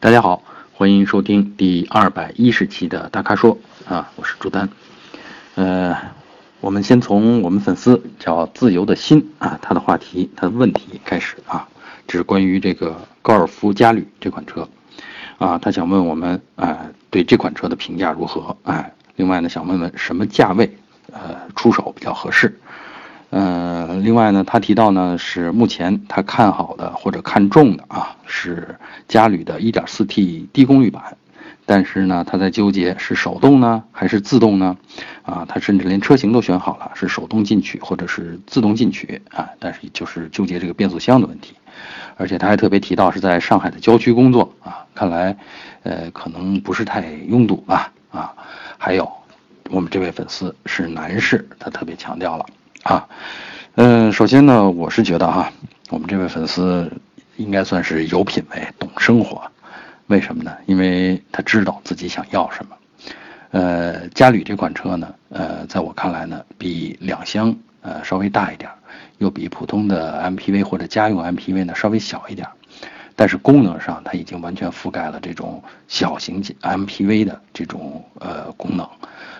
大家好，欢迎收听第二百一十期的大咖说啊，我是朱丹。呃，我们先从我们粉丝叫自由的心啊，他的话题，他的问题开始啊，这是关于这个高尔夫嘉旅这款车啊，他想问我们啊，对这款车的评价如何？哎，另外呢，想问问什么价位呃出手比较合适？呃，另外呢，他提到呢是目前他看好的或者看中的啊是嘉旅的 1.4T 低功率版，但是呢他在纠结是手动呢还是自动呢？啊，他甚至连车型都选好了，是手动进取或者是自动进取啊，但是就是纠结这个变速箱的问题，而且他还特别提到是在上海的郊区工作啊，看来呃可能不是太拥堵吧啊，还有我们这位粉丝是男士，他特别强调了。啊，嗯，首先呢，我是觉得哈，我们这位粉丝应该算是有品位、懂生活。为什么呢？因为他知道自己想要什么。呃，嘉旅这款车呢，呃，在我看来呢，比两厢呃稍微大一点，又比普通的 MPV 或者家用 MPV 呢稍微小一点，但是功能上它已经完全覆盖了这种小型 MPV 的这种呃功能，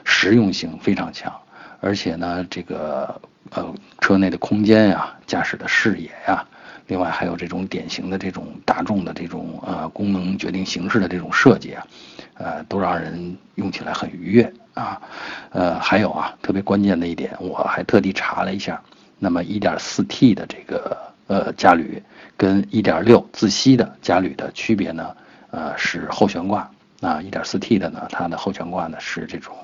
实用性非常强。而且呢，这个呃车内的空间呀，驾驶的视野呀，另外还有这种典型的这种大众的这种呃功能决定形式的这种设计啊，呃都让人用起来很愉悦啊。呃还有啊，特别关键的一点，我还特地查了一下，那么 1.4T 的这个呃嘉旅跟1.6自吸的嘉旅的区别呢，呃是后悬挂啊，1.4T 的呢，它的后悬挂呢是这种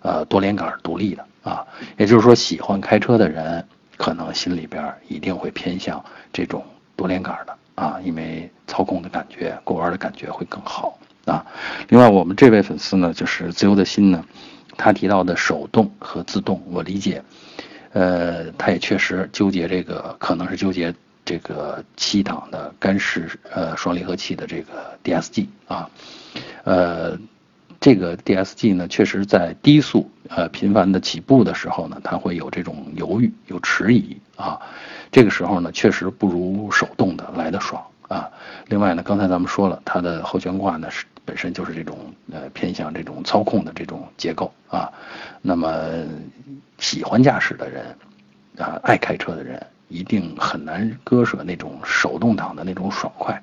呃多连杆独立的。啊，也就是说，喜欢开车的人可能心里边一定会偏向这种多连杆的啊，因为操控的感觉、过弯的感觉会更好啊。另外，我们这位粉丝呢，就是自由的心呢，他提到的手动和自动，我理解，呃，他也确实纠结这个，可能是纠结这个七档的干式呃双离合器的这个 DSG 啊，呃。这个 DSG 呢，确实在低速呃频繁的起步的时候呢，它会有这种犹豫、有迟疑啊。这个时候呢，确实不如手动的来的爽啊。另外呢，刚才咱们说了，它的后悬挂呢是本身就是这种呃偏向这种操控的这种结构啊。那么喜欢驾驶的人啊，爱开车的人，一定很难割舍那种手动挡的那种爽快。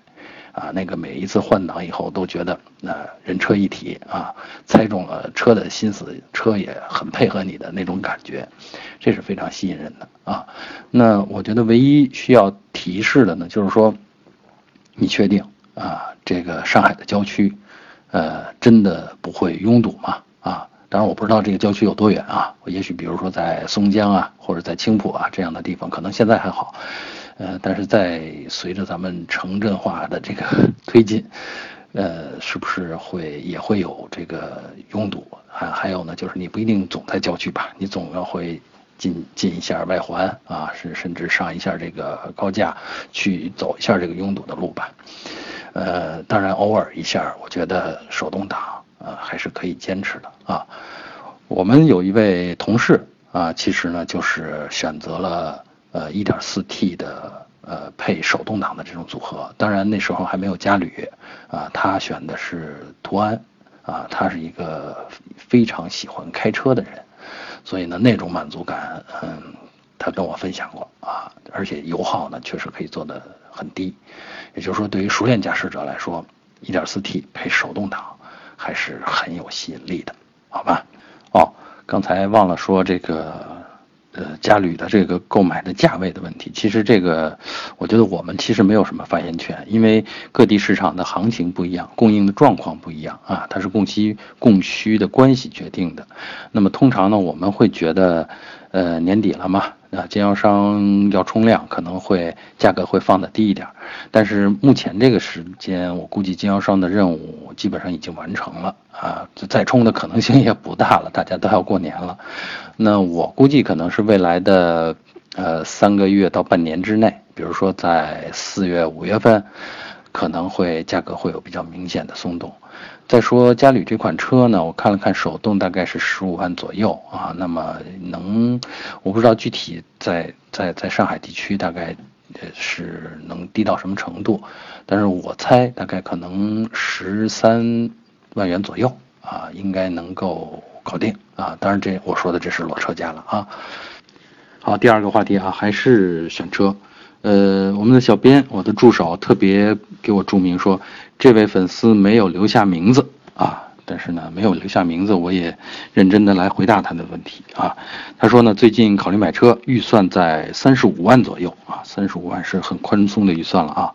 啊，那个每一次换挡以后都觉得，那人车一体啊，猜中了车的心思，车也很配合你的那种感觉，这是非常吸引人的啊。那我觉得唯一需要提示的呢，就是说，你确定啊，这个上海的郊区，呃，真的不会拥堵吗？啊，当然我不知道这个郊区有多远啊，也许比如说在松江啊，或者在青浦啊这样的地方，可能现在还好。呃，但是在随着咱们城镇化的这个推进，呃，是不是会也会有这个拥堵？还还有呢，就是你不一定总在郊区吧，你总要会进进一下外环啊，是甚至上一下这个高架，去走一下这个拥堵的路吧。呃，当然偶尔一下，我觉得手动挡呃还是可以坚持的啊。我们有一位同事啊，其实呢就是选择了。呃一点四 T 的呃配手动挡的这种组合，当然那时候还没有嘉旅，啊，他选的是途安，啊，他是一个非常喜欢开车的人，所以呢，那种满足感，嗯，他跟我分享过啊，而且油耗呢确实可以做的很低，也就是说，对于熟练驾驶者来说一点四 T 配手动挡还是很有吸引力的，好吧？哦，刚才忘了说这个。呃，家旅的这个购买的价位的问题，其实这个，我觉得我们其实没有什么发言权，因为各地市场的行情不一样，供应的状况不一样啊，它是供需供需的关系决定的。那么通常呢，我们会觉得，呃，年底了嘛，啊，经销商要冲量，可能会价格会放的低一点。但是目前这个时间，我估计经销商的任务基本上已经完成了。啊，再冲的可能性也不大了，大家都要过年了。那我估计可能是未来的呃三个月到半年之内，比如说在四月、五月份，可能会价格会有比较明显的松动。再说嘉旅这款车呢，我看了看手动大概是十五万左右啊。那么能，我不知道具体在在在上海地区大概是能低到什么程度，但是我猜大概可能十三万元左右啊，应该能够搞定啊。当然这我说的这是裸车价了啊。好，第二个话题啊，还是选车。呃，我们的小编，我的助手特别给我注明说，这位粉丝没有留下名字啊。但是呢，没有留下名字，我也认真的来回答他的问题啊。他说呢，最近考虑买车，预算在三十五万左右啊，三十五万是很宽松的预算了啊。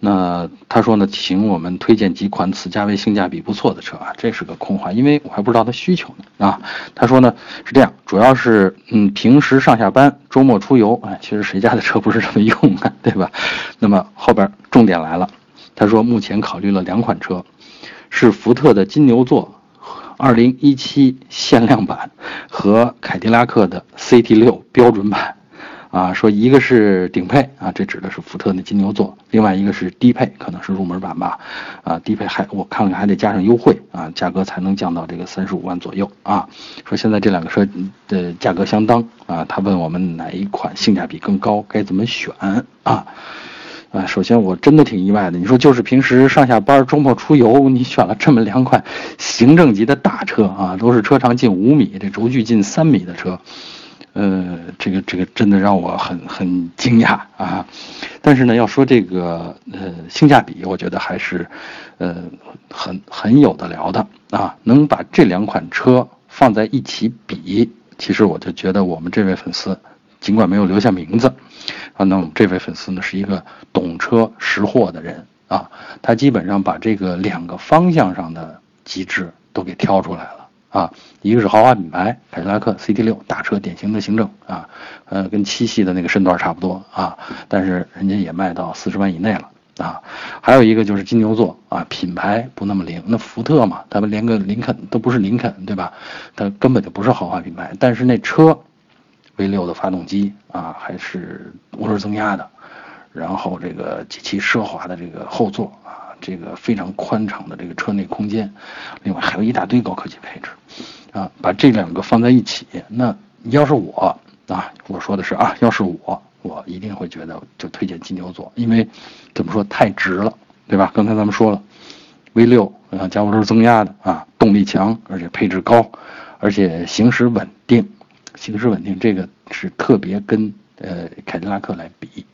那他说呢，请我们推荐几款此价位性价比不错的车啊，这是个空话，因为我还不知道他需求呢啊。他说呢是这样，主要是嗯，平时上下班、周末出游，哎，其实谁家的车不是这么用啊，对吧？那么后边重点来了，他说目前考虑了两款车。是福特的金牛座，2017限量版和凯迪拉克的 CT6 标准版，啊，说一个是顶配啊，这指的是福特的金牛座，另外一个是低配，可能是入门版吧，啊，低配还我看了看还得加上优惠啊，价格才能降到这个三十五万左右啊。说现在这两个车的价格相当啊，他问我们哪一款性价比更高，该怎么选啊？啊，首先我真的挺意外的。你说就是平时上下班、周末出游，你选了这么两款行政级的大车啊，都是车长近五米、这轴距近三米的车，呃，这个这个真的让我很很惊讶啊。但是呢，要说这个呃性价比，我觉得还是呃很很有的聊的啊。能把这两款车放在一起比，其实我就觉得我们这位粉丝。尽管没有留下名字，啊，那我们这位粉丝呢是一个懂车识货的人啊，他基本上把这个两个方向上的机制都给挑出来了啊，一个是豪华品牌凯迪拉克 CT6 大车典型的行政啊，呃，跟七系的那个身段差不多啊，但是人家也卖到四十万以内了啊，还有一个就是金牛座啊，品牌不那么灵，那福特嘛，他们连个林肯都不是林肯对吧？它根本就不是豪华品牌，但是那车。V 六的发动机啊，还是涡轮增压的，然后这个极其奢华的这个后座啊，这个非常宽敞的这个车内空间，另外还有一大堆高科技配置，啊，把这两个放在一起，那要是我啊，我说的是啊，要是我，我一定会觉得就推荐金牛座，因为怎么说太值了，对吧？刚才咱们说了，V 六啊加涡轮增压的啊，动力强，而且配置高，而且行驶稳定。行驶稳定，这个是特别跟呃凯迪拉克来比，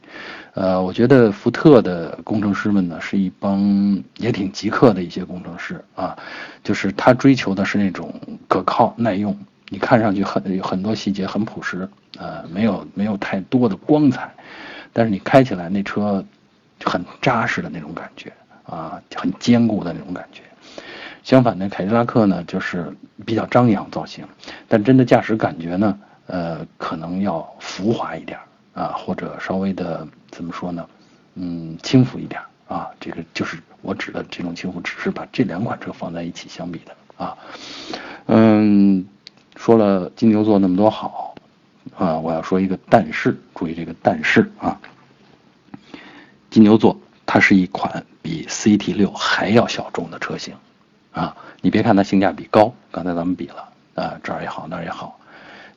呃，我觉得福特的工程师们呢是一帮也挺极客的一些工程师啊，就是他追求的是那种可靠耐用，你看上去很有很多细节很朴实，呃，没有没有太多的光彩，但是你开起来那车很扎实的那种感觉啊，很坚固的那种感觉。相反呢，凯迪拉克呢就是比较张扬造型，但真的驾驶感觉呢，呃，可能要浮华一点啊，或者稍微的怎么说呢，嗯，轻浮一点啊。这个就是我指的这种轻浮，只是把这两款车放在一起相比的啊。嗯，说了金牛座那么多好啊，我要说一个但是，注意这个但是啊，金牛座它是一款比 CT 六还要小众的车型。啊，你别看它性价比高，刚才咱们比了啊，这儿也好那儿也好，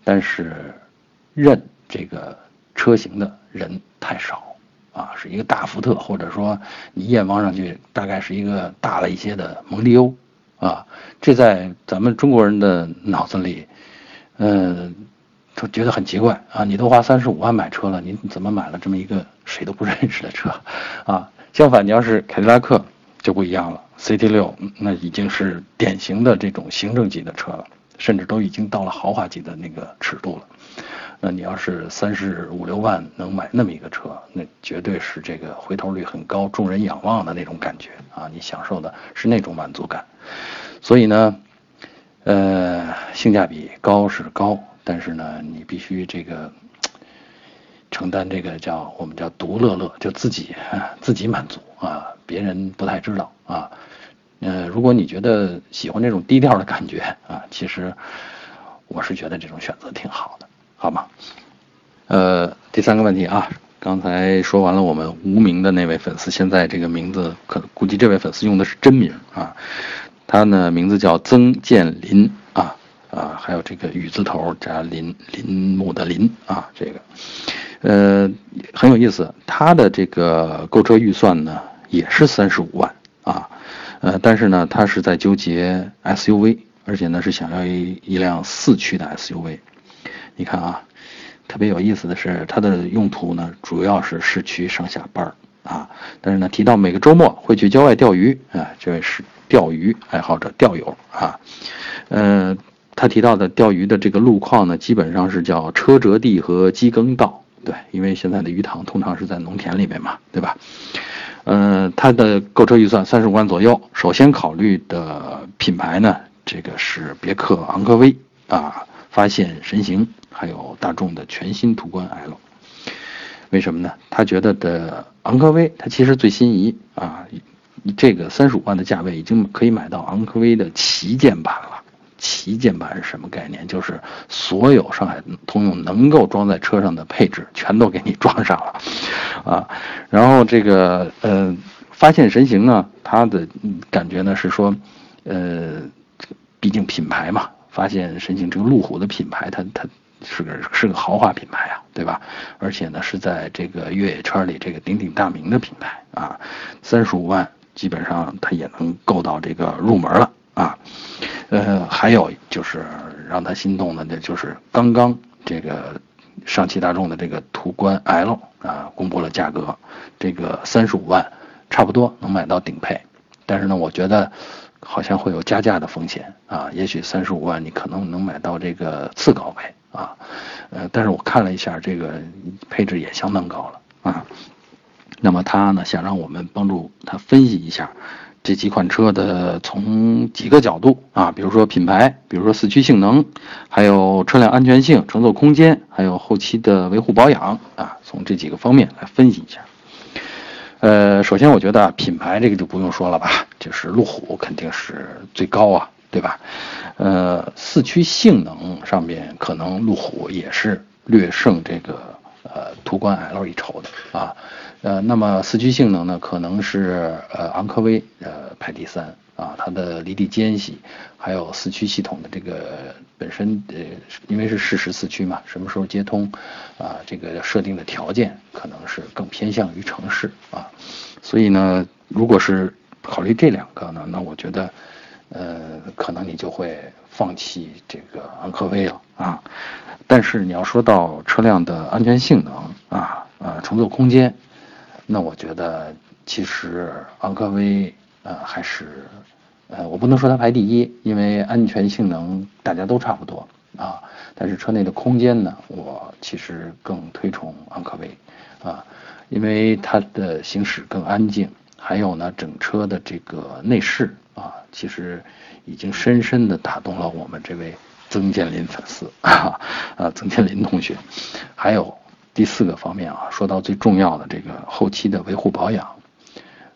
但是认这个车型的人太少啊，是一个大福特，或者说你一眼望上去大概是一个大了一些的蒙迪欧啊，这在咱们中国人的脑子里，嗯，就觉得很奇怪啊，你都花三十五万买车了，你怎么买了这么一个谁都不认识的车 啊？相反，你要是凯迪拉克就不一样了。CT 六那已经是典型的这种行政级的车了，甚至都已经到了豪华级的那个尺度了。那你要是三十五六万能买那么一个车，那绝对是这个回头率很高、众人仰望的那种感觉啊！你享受的是那种满足感。所以呢，呃，性价比高是高，但是呢，你必须这个承担这个叫我们叫独乐乐，就自己自己满足啊，别人不太知道啊。呃，如果你觉得喜欢这种低调的感觉啊，其实我是觉得这种选择挺好的，好吗？呃，第三个问题啊，刚才说完了我们无名的那位粉丝，现在这个名字可估计这位粉丝用的是真名啊，他呢名字叫曾建林啊啊，还有这个雨字头加林林木的林啊，这个呃，很有意思，他的这个购车预算呢也是三十五万啊，呃，但是呢，他是在纠结 SUV，而且呢是想要一一辆四驱的 SUV。你看啊，特别有意思的是，它的用途呢主要是市区上下班啊，但是呢提到每个周末会去郊外钓鱼啊，这位是钓鱼爱好者钓友啊，呃。他提到的钓鱼的这个路况呢，基本上是叫车辙地和机耕道，对，因为现在的鱼塘通常是在农田里面嘛，对吧？嗯，他的购车预算三十五万左右，首先考虑的品牌呢，这个是别克昂科威啊，发现神行，还有大众的全新途观 L。为什么呢？他觉得的昂科威，它其实最心仪啊，这个三十五万的价位已经可以买到昂科威的旗舰版了。旗舰版是什么概念？就是所有上海通用能够装在车上的配置全都给你装上了，啊，然后这个呃，发现神行呢，它的感觉呢是说，呃，毕竟品牌嘛，发现神行这个路虎的品牌，它它是个是个豪华品牌啊，对吧？而且呢是在这个越野圈里这个鼎鼎大名的品牌啊，三十五万基本上它也能够到这个入门了啊。呃，还有就是让他心动的，那就是刚刚这个上汽大众的这个途观 L 啊，公布了价格，这个三十五万，差不多能买到顶配，但是呢，我觉得好像会有加价的风险啊，也许三十五万你可能能买到这个次高配啊，呃，但是我看了一下这个配置也相当高了啊，那么他呢想让我们帮助他分析一下。这几款车的从几个角度啊，比如说品牌，比如说四驱性能，还有车辆安全性、乘坐空间，还有后期的维护保养啊，从这几个方面来分析一下。呃，首先我觉得品牌这个就不用说了吧，就是路虎肯定是最高啊，对吧？呃，四驱性能上面可能路虎也是略胜这个呃途观 L 一筹的啊。呃，那么四驱性能呢，可能是呃昂科威呃排第三啊，它的离地间隙，还有四驱系统的这个本身呃，因为是适时四驱嘛，什么时候接通啊，这个设定的条件可能是更偏向于城市啊，所以呢，如果是考虑这两个呢，那我觉得呃，可能你就会放弃这个昂科威了啊，但是你要说到车辆的安全性能啊啊，乘坐空间。那我觉得，其实昂科威，呃，还是，呃，我不能说它排第一，因为安全性能大家都差不多啊。但是车内的空间呢，我其实更推崇昂科威，啊，因为它的行驶更安静，还有呢，整车的这个内饰啊，其实已经深深的打动了我们这位曾建林粉丝啊，啊，曾建林同学，还有。第四个方面啊，说到最重要的这个后期的维护保养，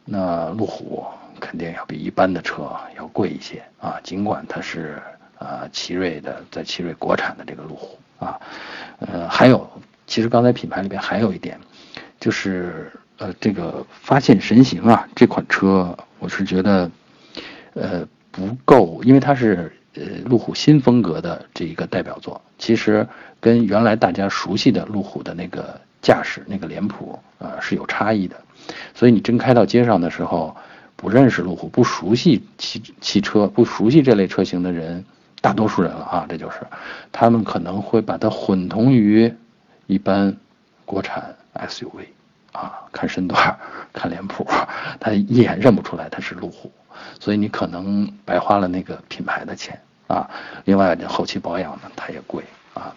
那路虎肯定要比一般的车要贵一些啊。尽管它是啊奇瑞的，在奇瑞国产的这个路虎啊，呃，还有其实刚才品牌里边还有一点，就是呃这个发现神行啊这款车，我是觉得呃不够，因为它是。呃，路虎新风格的这一个代表作，其实跟原来大家熟悉的路虎的那个驾驶那个脸谱啊是有差异的，所以你真开到街上的时候，不认识路虎、不熟悉汽汽车、不熟悉这类车型的人，大多数人了啊，这就是他们可能会把它混同于一般国产 SUV 啊，看身段、看脸谱，他一眼认不出来它是路虎。所以你可能白花了那个品牌的钱啊，另外这后期保养呢，它也贵啊。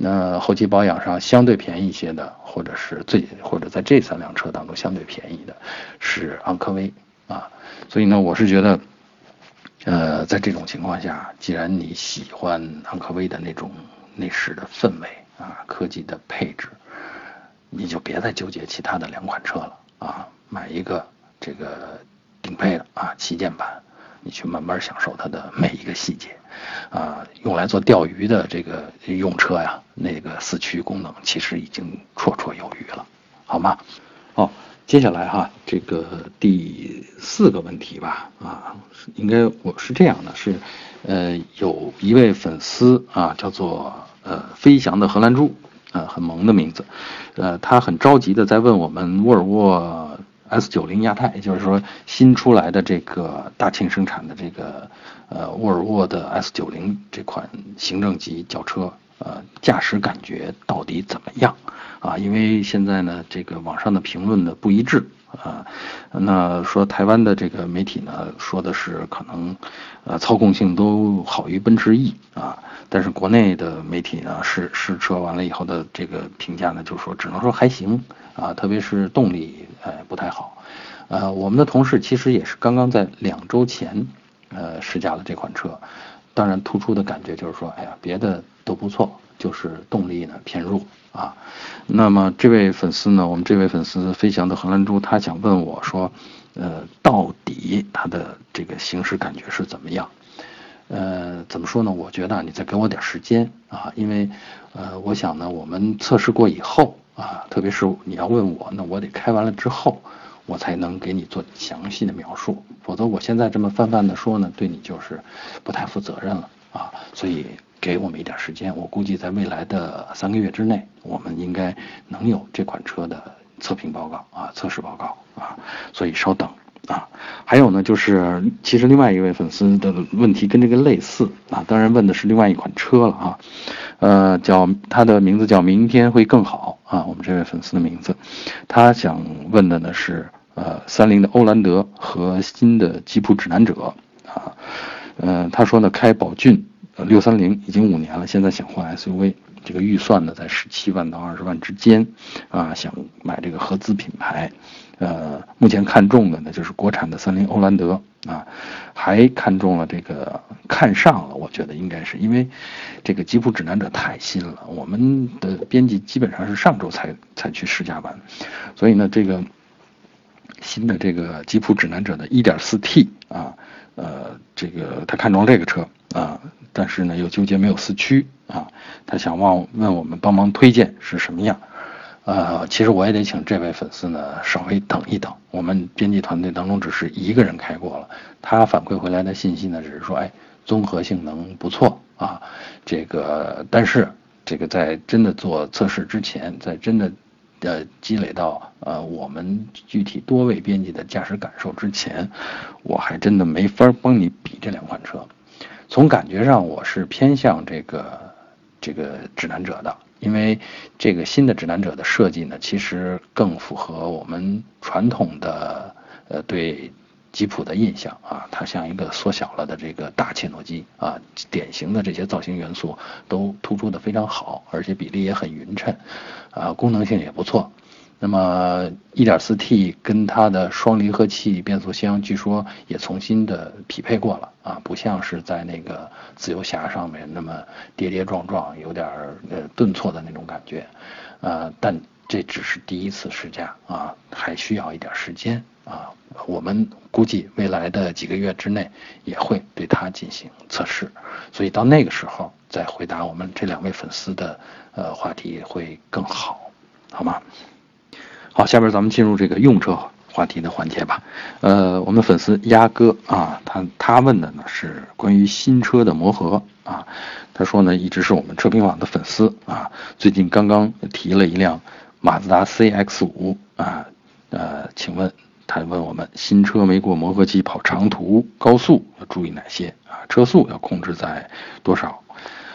那后期保养上相对便宜一些的，或者是最或者在这三辆车当中相对便宜的，是昂科威啊。所以呢，我是觉得，呃，在这种情况下，既然你喜欢昂科威的那种内饰的氛围啊，科技的配置，你就别再纠结其他的两款车了啊，买一个这个。顶配的啊，旗舰版，你去慢慢享受它的每一个细节，啊，用来做钓鱼的这个用车呀，那个四驱功能其实已经绰绰有余了，好吗？哦，接下来哈，这个第四个问题吧，啊，应该我是这样的，是，呃，有一位粉丝啊，叫做呃飞翔的荷兰猪，呃，很萌的名字，呃，他很着急的在问我们沃尔沃 S90 亚太，也就是说新出来的这个大庆生产的这个呃沃尔沃的 S90 这款行政级轿车，呃，驾驶感觉到底怎么样？啊，因为现在呢，这个网上的评论呢不一致啊，那说台湾的这个媒体呢说的是可能，呃，操控性都好于奔驰 E 啊，但是国内的媒体呢试试车完了以后的这个评价呢就说只能说还行啊，特别是动力呃不太好，呃，我们的同事其实也是刚刚在两周前呃试驾了这款车，当然突出的感觉就是说，哎呀，别的都不错。就是动力呢偏弱啊，那么这位粉丝呢，我们这位粉丝飞翔的荷兰猪，他想问我说，呃，到底他的这个行驶感觉是怎么样？呃，怎么说呢？我觉得你再给我点时间啊，因为呃，我想呢，我们测试过以后啊，特别是你要问我，那我得开完了之后，我才能给你做详细的描述，否则我现在这么泛泛的说呢，对你就是不太负责任了啊，所以。给我们一点时间，我估计在未来的三个月之内，我们应该能有这款车的测评报告啊，测试报告啊，所以稍等啊。还有呢，就是其实另外一位粉丝的问题跟这个类似啊，当然问的是另外一款车了啊，呃，叫他的名字叫明天会更好啊，我们这位粉丝的名字，他想问的呢是呃，三菱的欧蓝德和新的吉普指南者啊，呃，他说呢开宝骏。六三零已经五年了，现在想换 SUV，这个预算呢在十七万到二十万之间，啊，想买这个合资品牌，呃，目前看中的呢就是国产的三菱欧蓝德啊，还看中了这个看上了，我觉得应该是因为这个吉普指南者太新了，我们的编辑基本上是上周才才去试驾完，所以呢这个新的这个吉普指南者的 1.4T 啊，呃，这个他看中这个车啊。但是呢，又纠结没有四驱啊，他想问问我们帮忙推荐是什么样？呃，其实我也得请这位粉丝呢稍微等一等。我们编辑团队当中只是一个人开过了，他反馈回来的信息呢只是说，哎，综合性能不错啊。这个，但是这个在真的做测试之前，在真的呃积累到呃我们具体多位编辑的驾驶感受之前，我还真的没法帮你比这两款车。从感觉上，我是偏向这个这个指南者的，因为这个新的指南者的设计呢，其实更符合我们传统的呃对吉普的印象啊，它像一个缩小了的这个大切诺基啊，典型的这些造型元素都突出的非常好，而且比例也很匀称，啊，功能性也不错。那么 1.4T 跟它的双离合器变速箱，据说也重新的匹配过了啊，不像是在那个自由侠上面那么跌跌撞撞，有点呃顿挫的那种感觉，呃，但这只是第一次试驾啊，还需要一点时间啊，我们估计未来的几个月之内也会对它进行测试，所以到那个时候再回答我们这两位粉丝的呃话题会更好，好吗？好，下边咱们进入这个用车话题的环节吧。呃，我们的粉丝鸭哥啊，他他问的呢是关于新车的磨合啊。他说呢，一直是我们车评网的粉丝啊，最近刚刚提了一辆马自达 CX-5 啊，呃，请问他问我们新车没过磨合期跑长途高速要注意哪些啊？车速要控制在多少？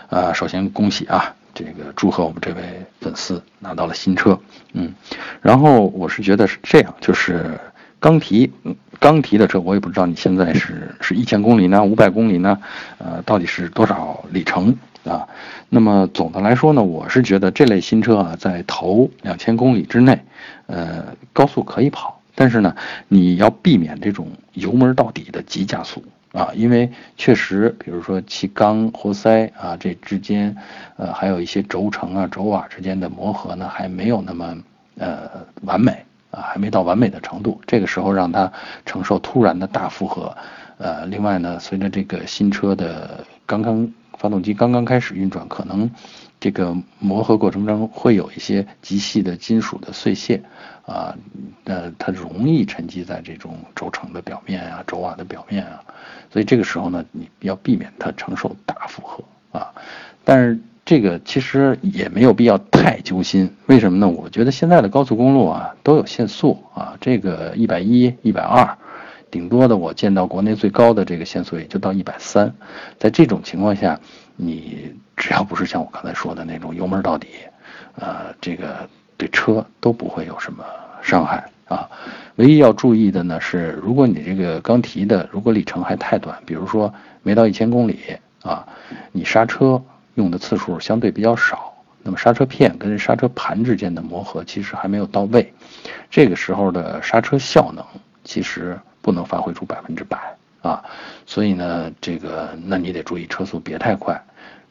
啊，首先恭喜啊！这个祝贺我们这位粉丝拿到了新车，嗯，然后我是觉得是这样，就是刚提刚提的车，我也不知道你现在是是一千公里呢，五百公里呢，呃，到底是多少里程啊？那么总的来说呢，我是觉得这类新车啊，在头两千公里之内，呃，高速可以跑，但是呢，你要避免这种油门到底的急加速。啊，因为确实，比如说气缸、活塞啊，这之间，呃，还有一些轴承啊、轴瓦之间的磨合呢，还没有那么呃完美啊，还没到完美的程度。这个时候让它承受突然的大负荷，呃，另外呢，随着这个新车的刚刚发动机刚刚开始运转，可能这个磨合过程中会有一些极细的金属的碎屑。啊，呃，它容易沉积在这种轴承的表面啊、轴瓦的表面啊，所以这个时候呢，你要避免它承受大负荷啊。但是这。个其实也没有必要太揪心。为什么呢？我觉得现在的高速公路啊都有限速啊，这个一百一、一百二，顶多的我见到国内最高的这个限速也就到一百三。在这种情况下，你只要不是像我刚才说的那种油门到底，呃，这个对车都不会有什么伤害啊。唯一要注意的呢是，如果你这个刚提的，如果里程还太短，比如说没到一千公里啊，你刹车。用的次数相对比较少，那么刹车片跟刹车盘之间的磨合其实还没有到位，这个时候的刹车效能其实不能发挥出百分之百啊，所以呢，这个那你得注意车速别太快，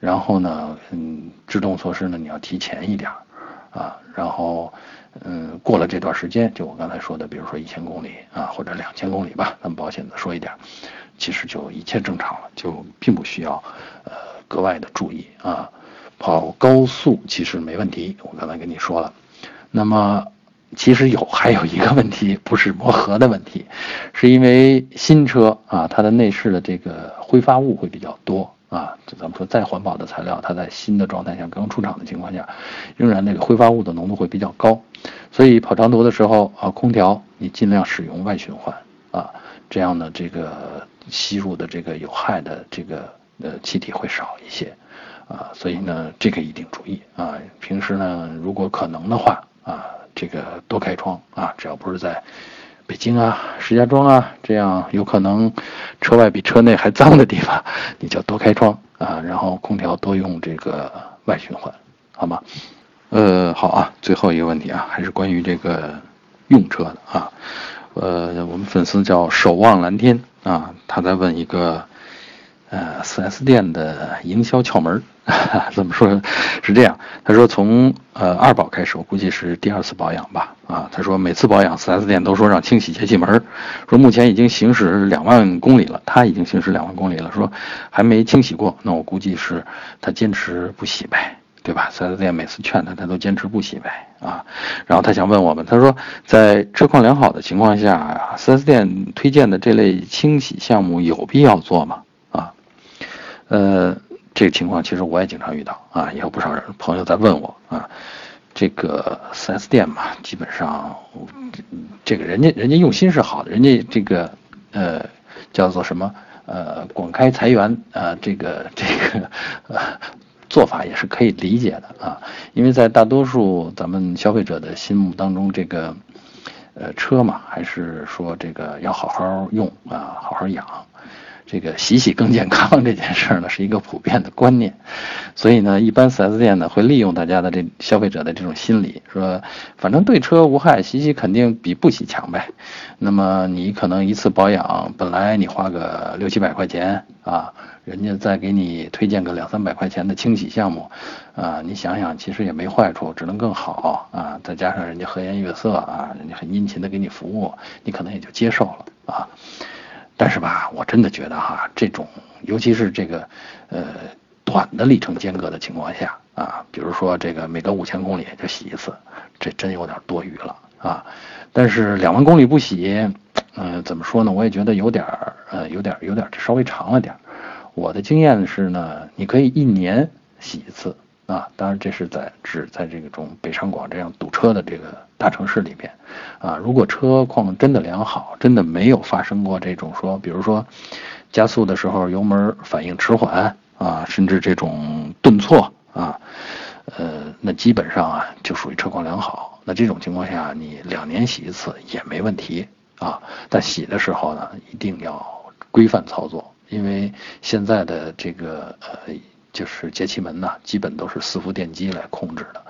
然后呢，嗯，制动措施呢你要提前一点啊，然后嗯，过了这段时间，就我刚才说的，比如说一千公里啊或者两千公里吧，咱们保险的说一点，其实就一切正常了，就并不需要呃。格外的注意啊，跑高速其实没问题，我刚才跟你说了。那么其实有还有一个问题，不是磨合的问题，是因为新车啊，它的内饰的这个挥发物会比较多啊。就咱们说再环保的材料，它在新的状态下刚出厂的情况下，仍然那个挥发物的浓度会比较高。所以跑长途的时候啊，空调你尽量使用外循环啊，这样呢，这个吸入的这个有害的这个。呃，气体会少一些，啊，所以呢，这个一定注意啊。平时呢，如果可能的话啊，这个多开窗啊，只要不是在北京啊、石家庄啊这样有可能车外比车内还脏的地方，你就多开窗啊，然后空调多用这个外循环，好吗？呃，好啊，最后一个问题啊，还是关于这个用车的啊。呃，我们粉丝叫守望蓝天啊，他在问一个。呃，4S 店的营销窍门怎 么说？是这样，他说从呃二保开始，我估计是第二次保养吧。啊，他说每次保养，4S 店都说让清洗节气门，说目前已经行驶两万公里了，他已经行驶两万公里了，说还没清洗过。那我估计是他坚持不洗呗，对吧？4S 店每次劝他，他都坚持不洗呗。啊，然后他想问我们，他说在车况良好的情况下，4S 店推荐的这类清洗项目有必要做吗？呃，这个情况其实我也经常遇到啊，也有不少人朋友在问我啊，这个 4S 店嘛，基本上这个人家人家用心是好的，人家这个呃叫做什么呃广开财源啊，这个这个呃做法也是可以理解的啊，因为在大多数咱们消费者的心目当中，这个呃车嘛，还是说这个要好好用啊，好好养。这个洗洗更健康这件事儿呢，是一个普遍的观念，所以呢，一般 4S 店呢会利用大家的这消费者的这种心理，说反正对车无害，洗洗肯定比不洗强呗。那么你可能一次保养，本来你花个六七百块钱啊，人家再给你推荐个两三百块钱的清洗项目，啊，你想想其实也没坏处，只能更好啊。再加上人家和颜悦色啊，人家很殷勤的给你服务，你可能也就接受了啊。但是吧，我真的觉得哈，这种尤其是这个，呃，短的里程间隔的情况下啊，比如说这个每隔五千公里就洗一次，这真有点多余了啊。但是两万公里不洗，嗯，怎么说呢？我也觉得有点儿，呃，有点儿有点儿稍微长了点儿。我的经验是呢，你可以一年洗一次。啊，当然这是在指在这个种北上广这样堵车的这个大城市里边，啊，如果车况真的良好，真的没有发生过这种说，比如说加速的时候油门反应迟缓啊，甚至这种顿挫啊，呃，那基本上啊就属于车况良好。那这种情况下，你两年洗一次也没问题啊。但洗的时候呢，一定要规范操作，因为现在的这个呃。就是节气门呢，基本都是伺服电机来控制的。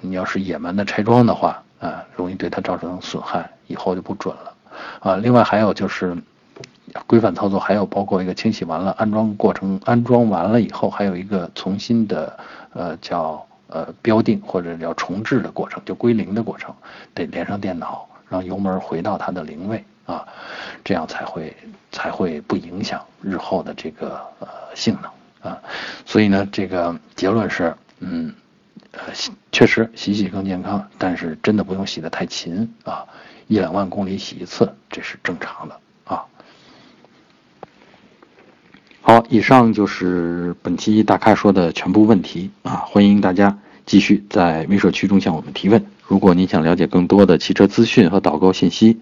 你要是野蛮的拆装的话，啊，容易对它造成损害，以后就不准了。啊，另外还有就是规范操作，还有包括一个清洗完了安装过程，安装完了以后还有一个重新的呃叫呃标定或者叫重置的过程，就归零的过程，得连上电脑，让油门回到它的零位啊，这样才会才会不影响日后的这个呃性能。啊，所以呢，这个结论是，嗯，呃，确实洗洗更健康，但是真的不用洗得太勤啊，一两万公里洗一次，这是正常的啊。好，以上就是本期大咖说的全部问题啊！欢迎大家继续在微社区中向我们提问。如果您想了解更多的汽车资讯和导购信息，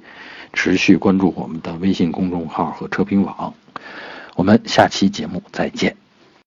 持续关注我们的微信公众号和车评网。我们下期节目再见。